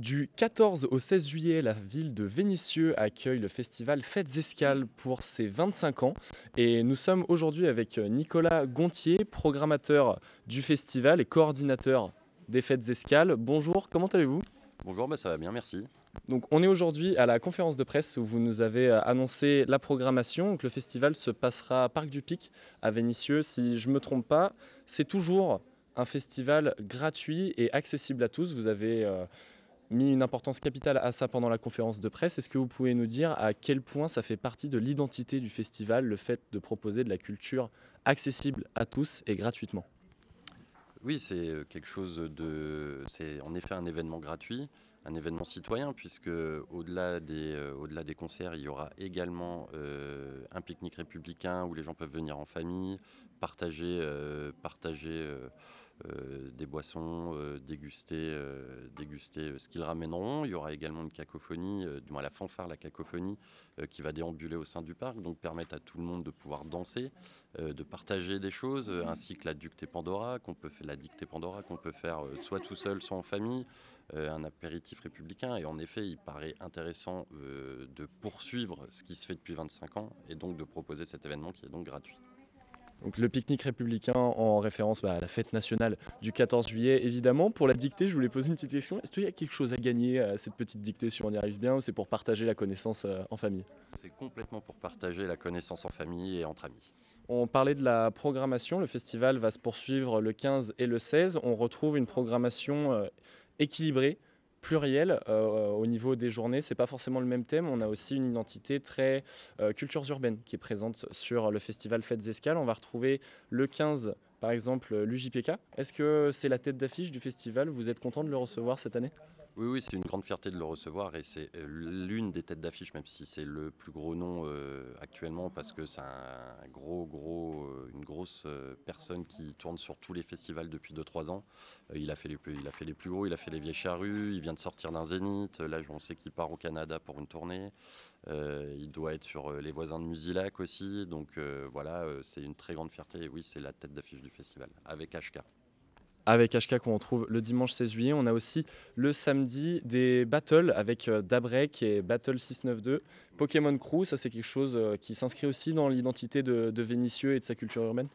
Du 14 au 16 juillet, la ville de Vénissieux accueille le festival Fêtes Escales pour ses 25 ans. Et nous sommes aujourd'hui avec Nicolas Gontier, programmateur du festival et coordinateur des Fêtes Escales. Bonjour, comment allez-vous? Bonjour, bah ça va bien, merci. Donc, on est aujourd'hui à la conférence de presse où vous nous avez annoncé la programmation. Donc, le festival se passera à Parc du Pic à Vénissieux. Si je ne me trompe pas, c'est toujours un festival gratuit et accessible à tous. Vous avez euh, mis une importance capitale à ça pendant la conférence de presse. Est-ce que vous pouvez nous dire à quel point ça fait partie de l'identité du festival, le fait de proposer de la culture accessible à tous et gratuitement? Oui, c'est euh, quelque chose de... C'est en effet un événement gratuit un événement citoyen, puisque au-delà des, euh, au-delà des concerts, il y aura également un pique-nique républicain où les gens peuvent venir en famille, partager, partager euh, des boissons, euh, déguster, euh, ce qu'ils ramèneront. Il y aura également une cacophonie, du moins la fanfare, la cacophonie, qui va déambuler au sein du parc, donc permettre à tout le monde de pouvoir danser, de partager des choses, ainsi que la dictée Pandora, qu'on peut faire, la dictée Pandora qu'on peut faire soit tout seul, soit en famille, un apéritif républicain. Et en effet, il paraît intéressant de poursuivre ce qui se fait depuis 25 ans et donc de proposer cet événement qui est donc gratuit. Donc le pique-nique républicain en référence bah, à la fête nationale du 14 juillet. Évidemment, pour la dictée, je voulais poser une petite question. Est-ce qu'il y a quelque chose à gagner à cette petite dictée si on y arrive bien ou c'est pour partager la connaissance euh, en famille? C'est complètement pour partager la connaissance en famille et entre amis. On parlait de la programmation. Le festival va se poursuivre le 15 et le 16. On retrouve une programmation euh, équilibrée pluriel euh, au niveau des journées. C'est pas forcément le même thème. On a aussi une identité très euh, cultures urbaines qui est présente sur le festival Fêtes Escales. On va retrouver le 15, par exemple, l'UJPK. Est-ce que c'est la tête d'affiche du festival? Vous êtes content de le recevoir cette année? Oui, oui, c'est une grande fierté de le recevoir et c'est euh, l'une des têtes d'affiche, même si c'est le plus gros nom euh, actuellement, parce que c'est un gros, gros, euh, une grosse personne qui tourne sur tous les festivals depuis 2-3 ans. il, a fait les plus, il a fait les plus gros, il a fait les Vieilles Charrues, il vient de sortir d'un Zénith. Là, on sait qu'il part au Canada pour une tournée. il doit être sur les voisins de Musilac aussi. Donc voilà, c'est une très grande fierté. Et oui, c'est la tête d'affiche du festival, avec HK avec HK qu'on retrouve le dimanche 16 juillet. On a aussi le samedi des battles avec euh, Dabrek et Battle 692. Pokémon Crew, ça c'est quelque chose euh, qui s'inscrit aussi dans l'identité de, de Vénitieux et de sa culture urbaine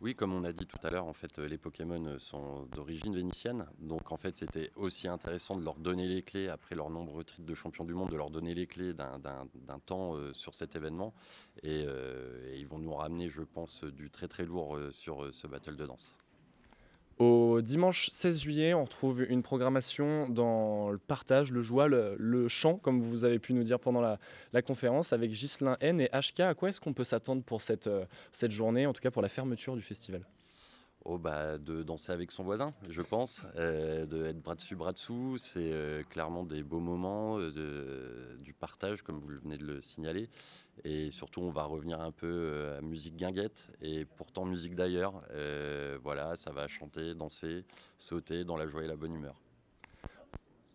oui, comme on a dit tout à l'heure, en fait, les Pokémon sont d'origine vénitienne. Donc, en fait, c'était aussi intéressant de leur donner les clés, après leur nombreux titres de champion du monde, de leur donner les clés d'un temps euh, sur cet événement. Et, ils vont nous ramener, je pense, du très très lourd sur ce battle de danse. Dimanche 16 juillet, on retrouve une programmation dans le partage, le joie, le, chant, comme vous avez pu nous dire pendant la, conférence, avec Ghislain N et HK. À quoi est-ce qu'on peut s'attendre pour euh, cette journée, en tout cas pour la fermeture du festival? Oh bah, de danser avec son voisin, je pense, euh, de être bras dessus, bras dessous, c'est euh, clairement des beaux moments, euh, du partage, comme vous venez de le signaler. Et surtout, on va revenir un peu à musique guinguette, et pourtant musique d'ailleurs. voilà, ça va chanter, danser, sauter dans la joie et la bonne humeur.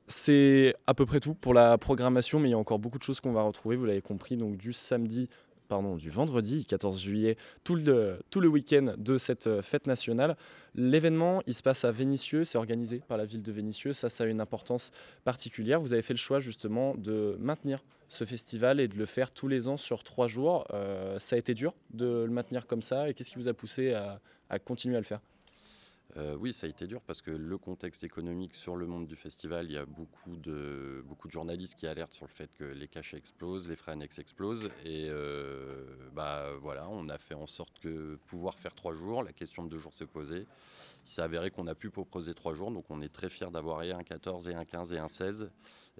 C'est à peu près tout pour la programmation, mais il y a encore beaucoup de choses qu'on va retrouver, vous l'avez compris, donc du samedi pardon, du vendredi 14 juillet, tout le, tout le week-end de cette euh, fête nationale. L'événement, il se passe à Vénissieux, c'est organisé par la ville de Vénissieux, ça, ça a une importance particulière. Vous avez fait le choix justement de maintenir ce festival et de le faire tous les ans sur trois jours. Euh, ça a été dur de le maintenir comme ça et qu'est-ce qui vous a poussé à continuer à le faire? Euh, oui, ça a été dur parce que le contexte économique sur le monde du festival, il y a beaucoup de, beaucoup de journalistes qui alertent sur le fait que les cachets explosent, les frais annexes explosent. Et euh, bah, voilà, on a fait en sorte que pouvoir faire trois jours, la question de deux jours s'est posée. Il s'est avéré qu'on a pu proposer trois jours, donc on est très fiers d'avoir un 14 et un 15 et un 16,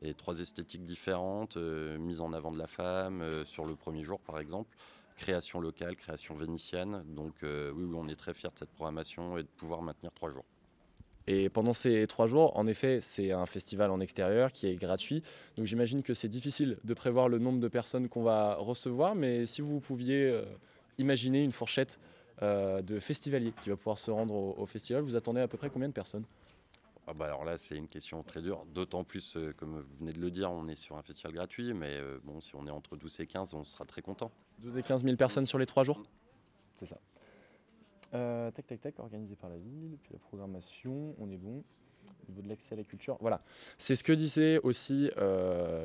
et trois esthétiques différentes, euh, mise en avant de la femme sur le premier jour par exemple création locale, création vénitienne. Donc euh, oui, on est très fiers de cette programmation et de pouvoir maintenir trois jours. Et pendant ces trois jours, en effet, c'est un festival en extérieur qui est gratuit. Donc j'imagine que c'est difficile de prévoir le nombre de personnes qu'on va recevoir, mais si vous pouviez euh, imaginer une fourchette euh, de festivaliers qui va pouvoir se rendre au festival, vous attendez à peu près combien de personnes? Ah bah alors là, c'est une question très dure. D'autant plus, euh, comme vous venez de le dire, on est sur un festival gratuit. Mais euh, bon, si on est entre 12 et 15, on sera très content. 12 et 15 000 personnes sur les trois jours? C'est ça. Euh, tac, tac, tac, organisé par la ville. Puis la programmation, on est bon. au niveau de l'accès à la culture. Voilà, c'est ce que disait aussi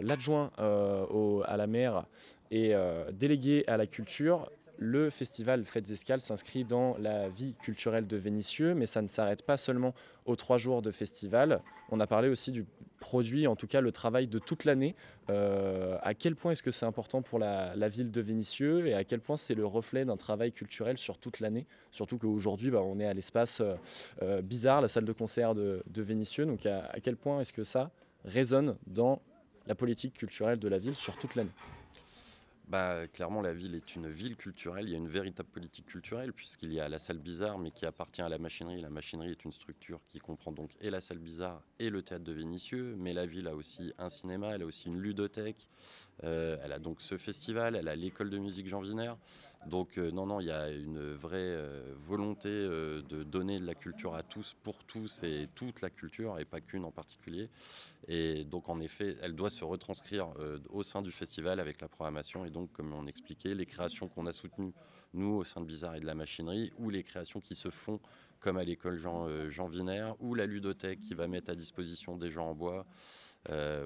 l'adjoint à la maire et délégué à la culture le festival Fêtes Escales s'inscrit dans la vie culturelle de Vénissieux, mais ça ne s'arrête pas seulement aux trois jours de festival. On a parlé aussi du produit, en tout cas le travail de toute l'année. Euh, à quel point est-ce que c'est important pour la, ville de Vénissieux et à quel point c'est le reflet d'un travail culturel sur toute l'année? Surtout qu'aujourd'hui, bah, on est à l'espace euh, euh, bizarre, la salle de concert de, Vénissieux. Donc à quel point est-ce que ça résonne dans la politique culturelle de la ville sur toute l'année? Bah, clairement, la ville est une ville culturelle. Il y a une véritable politique culturelle, puisqu'il y a la salle bizarre, mais qui appartient à la machinerie. La machinerie est une structure qui comprend donc et la salle bizarre et le théâtre de Vénitieux. Mais la ville a aussi un cinéma, elle a aussi une ludothèque. Euh, elle a donc ce festival, elle a l'école de musique Jean Viner. Donc euh, non, non, il y a une vraie euh, volonté de donner de la culture à tous, pour tous et toute la culture, et pas qu'une en particulier. Et donc en effet, elle doit se retranscrire au sein du festival avec la programmation. Et donc, comme on expliquait, les créations qu'on a soutenues, nous, au sein de Bizarre et de la machinerie, ou les créations qui se font, comme à l'école Jean, Jean Viner, ou la ludothèque qui va mettre à disposition des gens en bois.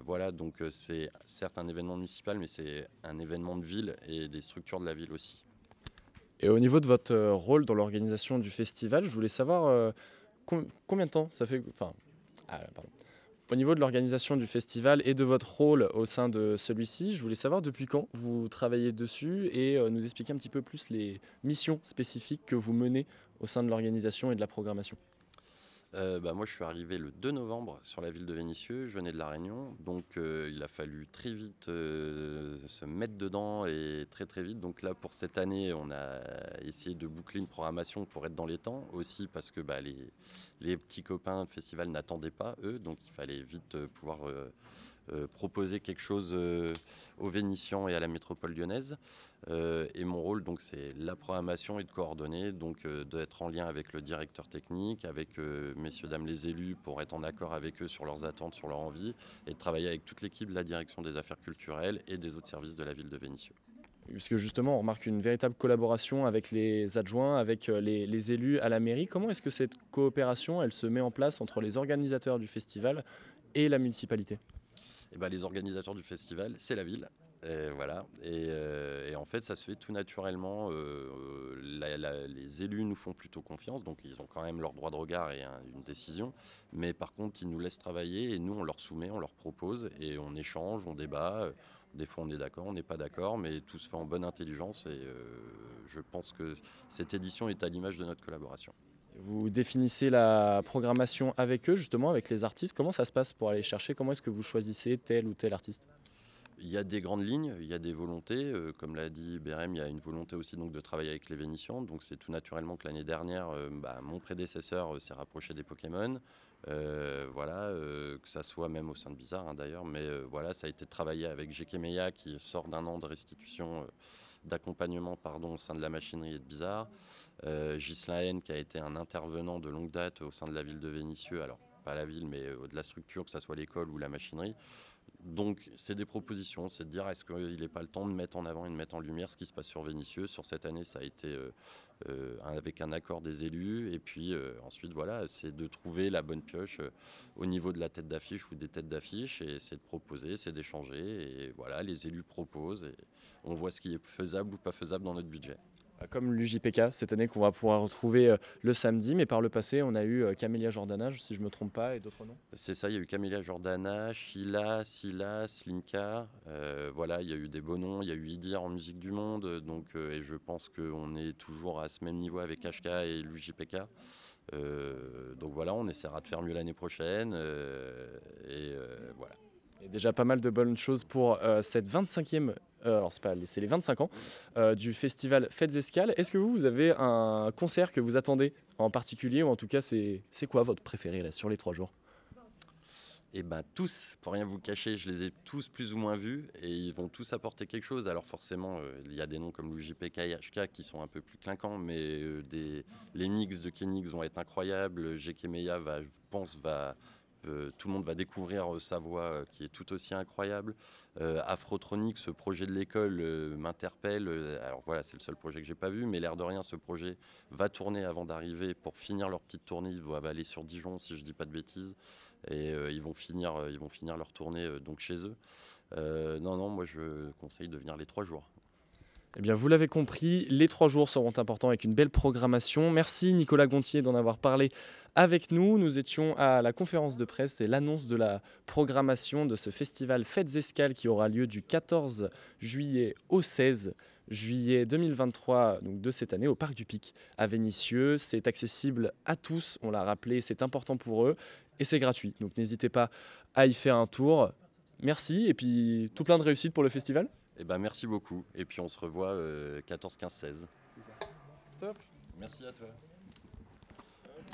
voilà, donc c'est certes un événement municipal, mais c'est un événement de ville et des structures de la ville aussi. Et au niveau de votre euh, rôle dans l'organisation du festival, je voulais savoir euh, combien de temps ça fait. Enfin, ah, Au niveau de l'organisation du festival et de votre rôle au sein de celui-ci, je voulais savoir depuis quand vous travaillez dessus et euh, nous expliquer un petit peu plus les missions spécifiques que vous menez au sein de l'organisation et de la programmation. Euh, bah, moi, je suis arrivé le 2 novembre sur la ville de Vénissieux. Je venais de La Réunion. Donc, euh, il a fallu très vite euh, se mettre dedans et très, très vite. Donc, là, pour cette année, on a essayé de boucler une programmation pour être dans les temps. Aussi parce que bah, les, les, petits copains de festival n'attendaient pas, eux. Donc, il fallait vite pouvoir proposer quelque chose euh, aux Vénitiens et à la métropole lyonnaise. Euh, et mon rôle, donc, c'est la programmation et de coordonner, donc d'être en lien avec le directeur technique, avec messieurs, dames les élus, pour être en accord avec eux sur leurs attentes, sur leurs envies, et de travailler avec toute l'équipe de la direction des affaires culturelles et des autres services de la ville de Vénissieux. Puisque justement, on remarque une véritable collaboration avec les adjoints, avec les, les élus à la mairie. Comment est-ce que cette coopération, elle se met en place entre les organisateurs du festival et la municipalité? Et eh ben, les organisateurs du festival, c'est la ville. Et voilà. Euh, et, en fait, ça se fait tout naturellement. Euh, les élus nous font plutôt confiance, donc ils ont quand même leur droit de regard et une décision. Mais par contre, ils nous laissent travailler et nous, on leur soumet, on leur propose et on échange, on débat. Des fois, on est d'accord, on n'est pas d'accord, mais tout se fait en bonne intelligence. Et euh, je pense que cette édition est à l'image de notre collaboration. Vous définissez la programmation avec eux, justement, avec les artistes. Comment ça se passe pour aller chercher? Comment est-ce que vous choisissez tel ou tel artiste? Il y a des grandes lignes, il y a des volontés. Euh, comme l'a dit Bérem, il y a une volonté aussi de travailler avec les Vénitiens. Donc c'est tout naturellement que l'année dernière, euh, bah, mon prédécesseur euh, s'est rapproché des Pokémon. Voilà, que ça soit même au sein de Bizarre hein, d'ailleurs. Mais voilà, ça a été travaillé avec Meya qui sort d'un an de restitution d'accompagnement pardon, au sein de la machinerie et de Bizarre. Euh, Ghislaine, qui a été un intervenant de longue date au sein de la ville de Vénissieux, alors pas la ville, mais de la structure, que ce soit l'école ou la machinerie. Donc, c'est des propositions, c'est de dire est-ce qu'il n'est pas le temps de mettre en avant et de mettre en lumière ce qui se passe sur Vénissieux. Sur cette année, ça a été euh, euh, avec un accord des élus. Et puis ensuite, voilà, c'est de trouver la bonne pioche au niveau de la tête d'affiche ou des têtes d'affiche. Et c'est de proposer, c'est d'échanger. Et voilà, les élus proposent et on voit ce qui est faisable ou pas faisable dans notre budget. Comme l'UJPK cette année qu'on va pouvoir retrouver euh, le samedi, mais par le passé on a eu euh, Camélia Jordana, si je ne me trompe pas, et d'autres noms C'est ça, il y a eu Camélia Jordana, Sheila, Sila, Slimka, euh, voilà, il y a eu des beaux noms, il y a eu Idir en musique du monde, donc, et je pense qu'on est toujours à ce même niveau avec HK et l'UJPK. donc voilà, on essaiera de faire mieux l'année prochaine, et voilà. Déjà pas mal de bonnes choses pour cette 25e euh, alors c'est pas les 25 ans euh, du festival Fêtes Escales. Est-ce que vous, vous avez un concert que vous attendez en particulier ou en tout cas c'est quoi votre préféré là sur les trois jours? Eh ben tous, pour rien vous cacher, je les ai tous plus ou moins vus et ils vont tous apporter quelque chose. Alors forcément, euh, il y a des noms comme l'UJPK et HK qui sont un peu plus clinquants, mais les mix de Kenix vont être incroyables. GK Meya va, je pense, va tout le monde va découvrir sa voix qui est tout aussi incroyable. Afrotronic, ce projet de l'école m'interpelle. Alors voilà, c'est le seul projet que j'ai pas vu, mais l'air de rien, ce projet va tourner avant d'arriver pour finir leur petite tournée. Ils vont aller sur Dijon, si je dis pas de bêtises, et ils vont finir, ils vont finir leur tournée donc chez eux. non, non, moi je conseille de venir les trois jours. Eh bien, vous l'avez compris, les trois jours seront importants avec une belle programmation. Merci Nicolas Gontier d'en avoir parlé avec nous. Nous étions à la conférence de presse et l'annonce de la programmation de ce festival Fêtes Escales qui aura lieu du 14 juillet au 16 juillet 2023 donc de cette année au Parc du Pic à Vénissieux. C'est accessible à tous, on l'a rappelé, c'est important pour eux et c'est gratuit. Donc n'hésitez pas à y faire un tour. Merci et puis tout plein de réussite pour le festival. Eh ben, merci beaucoup. Et puis on se revoit 14, 15, 16. Top. Merci à toi.